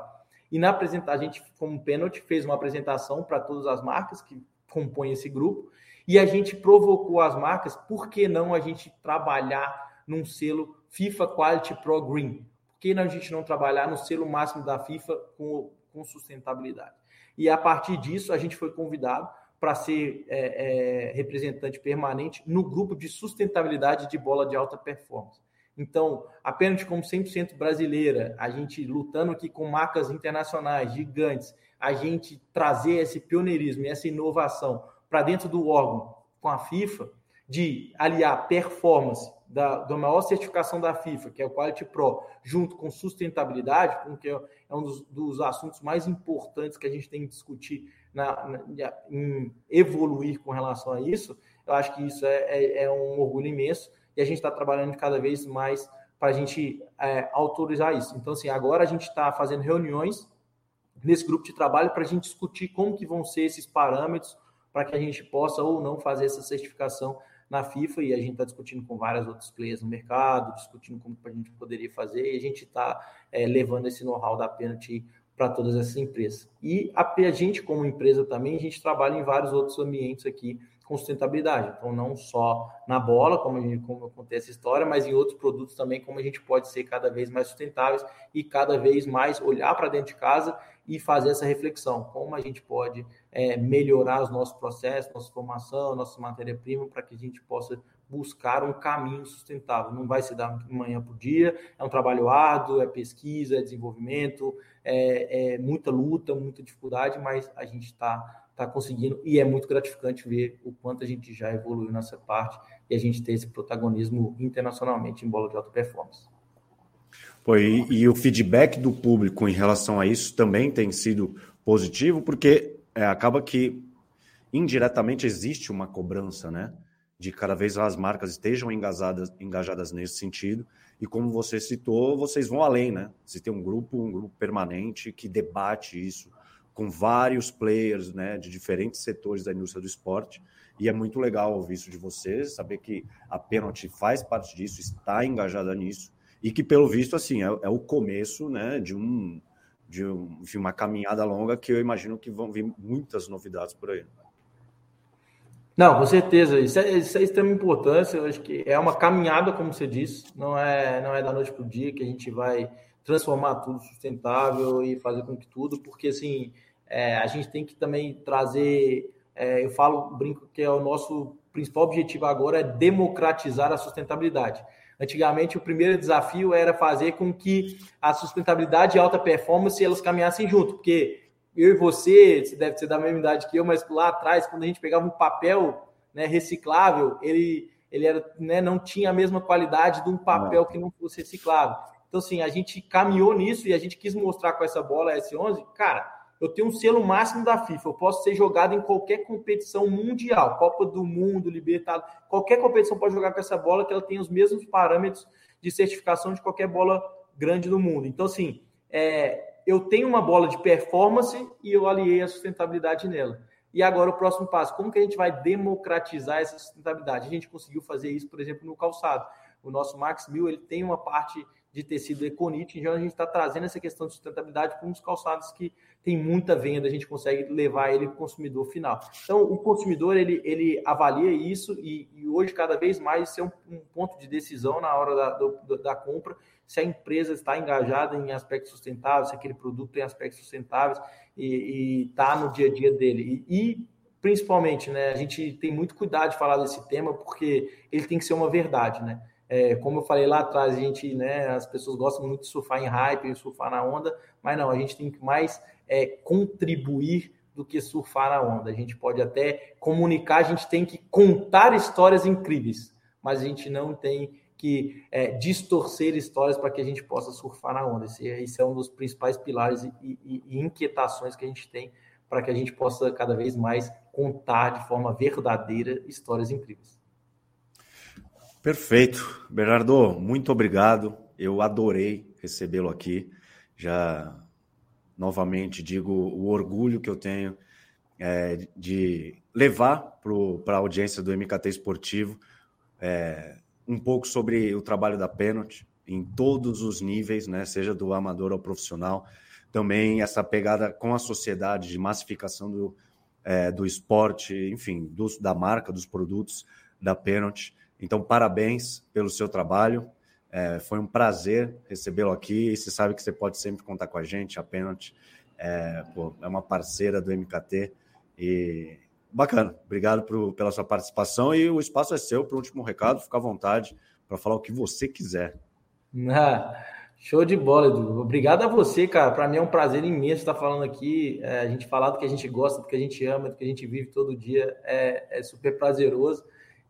E na apresentação, a gente, como pênalti, fez uma apresentação para todas as marcas que compõem esse grupo e a gente provocou as marcas, por que não a gente trabalhar num selo FIFA Quality Pro Green? Que a gente não trabalhar no selo máximo da FIFA com, com sustentabilidade? E a partir disso, a gente foi convidado para ser é, é, representante permanente no grupo de sustentabilidade de bola de alta performance. Então, apenas como 100% brasileira, a gente lutando aqui com marcas internacionais gigantes, a gente trazer esse pioneirismo e essa inovação para dentro do órgão com a FIFA, de aliar performance da, da maior certificação da FIFA, que é o Quality Pro, junto com sustentabilidade, porque é um dos, dos assuntos mais importantes que a gente tem que discutir na, na, em evoluir com relação a isso, eu acho que isso é, é, é um orgulho imenso e a gente está trabalhando cada vez mais para a gente é, autorizar isso. Então, assim, agora a gente está fazendo reuniões nesse grupo de trabalho para a gente discutir como que vão ser esses parâmetros para que a gente possa ou não fazer essa certificação na FIFA e a gente está discutindo com vários outros players no mercado, discutindo como a gente poderia fazer e a gente está é, levando esse know-how da Penalty para todas essas empresas. E a, a gente, como empresa também, a gente trabalha em vários outros ambientes aqui com sustentabilidade. Então, não só na bola, como, gente, como acontece a história, mas em outros produtos também, como a gente pode ser cada vez mais sustentáveis e cada vez mais olhar para dentro de casa e fazer essa reflexão, como a gente pode é, melhorar os nossos processos, nossa formação, nossa matéria-prima, para que a gente possa buscar um caminho sustentável. Não vai se dar manhã por dia, é um trabalho árduo, é pesquisa, é desenvolvimento, é, é muita luta, muita dificuldade, mas a gente está tá conseguindo e é muito gratificante ver o quanto a gente já evoluiu nessa parte e a gente ter esse protagonismo internacionalmente em bola de alta performance. Pô, e, e, o feedback do público em relação a isso também tem sido positivo, porque é, acaba que indiretamente existe uma cobrança, né? De cada vez as marcas estejam engajadas, engajadas nesse sentido. E como você citou, vocês vão além, né? Você tem um grupo, um grupo permanente que debate isso com vários players, né, de diferentes setores da indústria do esporte. E é muito legal ouvir isso de vocês, saber que a Penalty faz parte disso, está engajada nisso e que pelo visto assim é, é o começo, né, de um de um, uma caminhada longa que eu imagino que vão vir muitas novidades por aí. Não, com certeza. Isso é, isso é extrema importância. Eu acho que é uma caminhada, como você disse. Não é, não é da noite para o dia que a gente vai transformar tudo sustentável e fazer com que tudo, porque assim é, a gente tem que também trazer. É, eu falo, brinco que é o nosso principal objetivo agora é democratizar a sustentabilidade. Antigamente, o primeiro desafio era fazer com que a sustentabilidade e a alta performance elas caminhassem junto, porque eu e você, você deve ser da mesma idade que eu, mas lá atrás, quando a gente pegava um papel né, reciclável, ele, ele era, né, não tinha a mesma qualidade de um papel que não fosse reciclável. Então, assim, a gente caminhou nisso e a gente quis mostrar com essa bola S11, cara, eu tenho um selo máximo da FIFA, eu posso ser jogado em qualquer competição mundial, Copa do Mundo, Libertado, qualquer competição pode jogar com essa bola que ela tem os mesmos parâmetros de certificação de qualquer bola grande do mundo. Então, assim, é, eu tenho uma bola de performance e eu aliei a sustentabilidade nela. E agora o próximo passo, como que a gente vai democratizar essa sustentabilidade? A gente conseguiu fazer isso, por exemplo, no calçado. O nosso Max Mil ele tem uma parte de tecido Econit, então a gente está trazendo essa questão de sustentabilidade para uns calçados que tem muita venda, a gente consegue levar ele para o consumidor final. Então, o consumidor ele, ele avalia isso e, e hoje, cada vez mais, isso é um, um, ponto de decisão na hora da, do, da compra se a empresa está engajada em aspectos sustentáveis, se aquele produto tem aspectos sustentáveis e está no dia a dia dele. E, e, principalmente, né, a gente tem muito cuidado de falar desse tema porque ele tem que ser uma verdade, né? É, como eu falei lá atrás, a gente, né, as pessoas gostam muito de surfar em hype, surfar na onda, mas não, a gente tem que mais é, contribuir do que surfar na onda. A gente pode até comunicar, a gente tem que contar histórias incríveis, mas a gente não tem que é, distorcer histórias para que a gente possa surfar na onda. Esse, esse é um dos principais pilares e, e, e inquietações que a gente tem para que a gente possa cada vez mais contar de forma verdadeira histórias incríveis. Perfeito. Bernardo, muito obrigado. Eu adorei recebê-lo aqui. Já novamente digo o orgulho que eu tenho é, de levar para a audiência do MKT Esportivo é, um pouco sobre o trabalho da Penalty em todos os níveis, né, seja do amador ao profissional. Também essa pegada com a sociedade de massificação do, é, do esporte, enfim, do, da marca, dos produtos da Penalty. Então, parabéns pelo seu trabalho. É, foi um prazer recebê-lo aqui. E você sabe que você pode sempre contar com a gente. A Penalty é, pô, é uma parceira do MKT. E Bacana. Obrigado por, pela sua participação e o espaço é seu para o último recado. Fica à vontade para falar o que você quiser. Ah, show de bola, Edu. Obrigado a você, cara. Para mim é um prazer imenso estar falando aqui. É, a gente falar do que a gente gosta, do que a gente ama, do que a gente vive todo dia é, é super prazeroso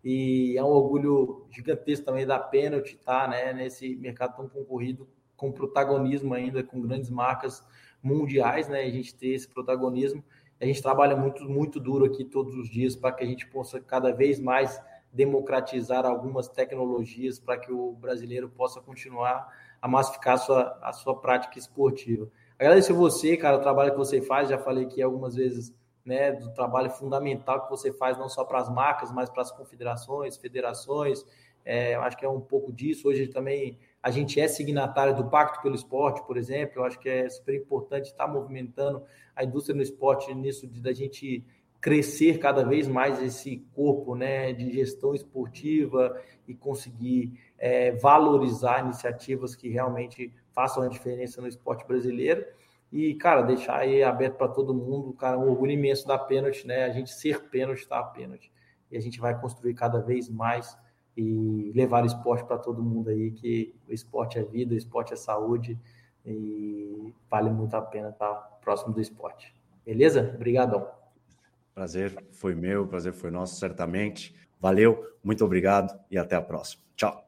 e é um orgulho gigantesco também da pênalti, tá? Né? Nesse mercado tão concorrido, com protagonismo ainda, com grandes marcas mundiais, né? A gente ter esse protagonismo. A gente trabalha muito, muito duro aqui todos os dias para que a gente possa cada vez mais democratizar algumas tecnologias para que o brasileiro possa continuar a massificar a sua, a sua prática esportiva. Agradeço a você, cara, o trabalho que você faz. Já falei aqui algumas vezes né, do trabalho fundamental que você faz, não só para as marcas, mas para as confederações, federações. É, eu acho que é um pouco disso. Hoje também a gente é signatário do Pacto pelo Esporte, por exemplo. Eu acho que é super importante estar movimentando a indústria no esporte nisso de da gente crescer cada vez mais esse corpo né, de gestão esportiva e conseguir é, valorizar iniciativas que realmente façam a diferença no esporte brasileiro. E, cara, deixar aí aberto para todo mundo, cara, um orgulho imenso da pênalti, né? A gente ser pênalti, tá? Pênalti. E a gente vai construir cada vez mais e levar o esporte para todo mundo aí, que o esporte é vida, o esporte é saúde e vale muito a pena estar próximo do esporte. Beleza? Obrigadão. Prazer foi meu, prazer foi nosso, certamente. Valeu, muito obrigado e até a próxima. Tchau.